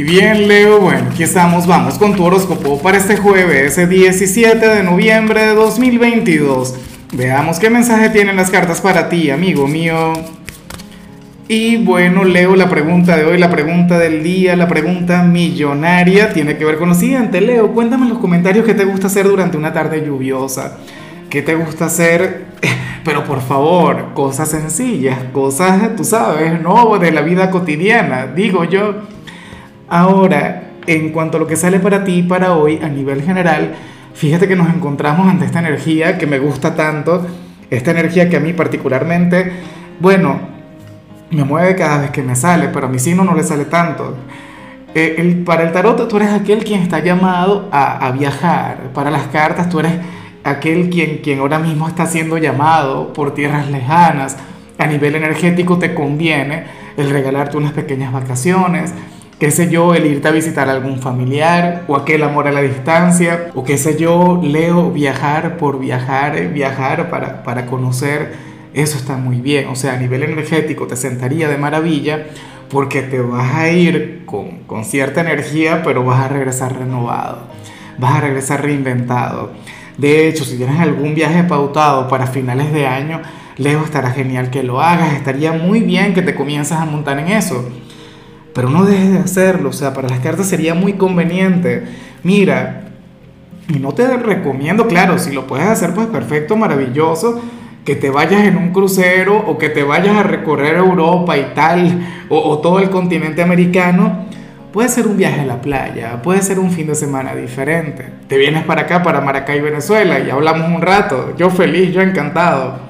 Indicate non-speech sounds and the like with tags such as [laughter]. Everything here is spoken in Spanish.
Y bien, Leo, bueno, aquí estamos, vamos con tu horóscopo para este jueves, ese 17 de noviembre de 2022. Veamos qué mensaje tienen las cartas para ti, amigo mío. Y bueno, Leo, la pregunta de hoy, la pregunta del día, la pregunta millonaria, tiene que ver con lo siguiente. Leo, cuéntame en los comentarios qué te gusta hacer durante una tarde lluviosa. ¿Qué te gusta hacer? [laughs] Pero por favor, cosas sencillas, cosas, tú sabes, no de la vida cotidiana, digo yo. Ahora, en cuanto a lo que sale para ti para hoy a nivel general, fíjate que nos encontramos ante esta energía que me gusta tanto, esta energía que a mí particularmente, bueno, me mueve cada vez que me sale, pero a mi signo no le sale tanto. Eh, el, para el tarot tú eres aquel quien está llamado a, a, viajar, para las cartas tú eres aquel quien, quien ahora mismo está siendo llamado por tierras lejanas, a nivel energético te conviene el regalarte unas pequeñas vacaciones, qué sé yo, el irte a visitar a algún familiar o aquel amor a la distancia, o qué sé yo, leo viajar por viajar, viajar para, para conocer eso está muy bien. O sea, a nivel energético te sentaría de maravilla porque te vas a ir con, con cierta energía, pero vas a regresar renovado, vas a regresar reinventado. De hecho, si tienes algún viaje pautado para finales de año, Leo estará genial que lo hagas, estaría muy bien que te comiences a montar en eso. Pero no dejes de hacerlo, o sea, para las cartas sería muy conveniente. Mira, y no te recomiendo, claro, si lo puedes hacer, pues perfecto, maravilloso que te vayas en un crucero o que te vayas a recorrer Europa y tal, o, todo el continente americano, puede ser un viaje a la playa, puede ser un fin de semana diferente. Te vienes para acá, para Maracay, Venezuela, y hablamos un rato. Yo feliz, yo encantado.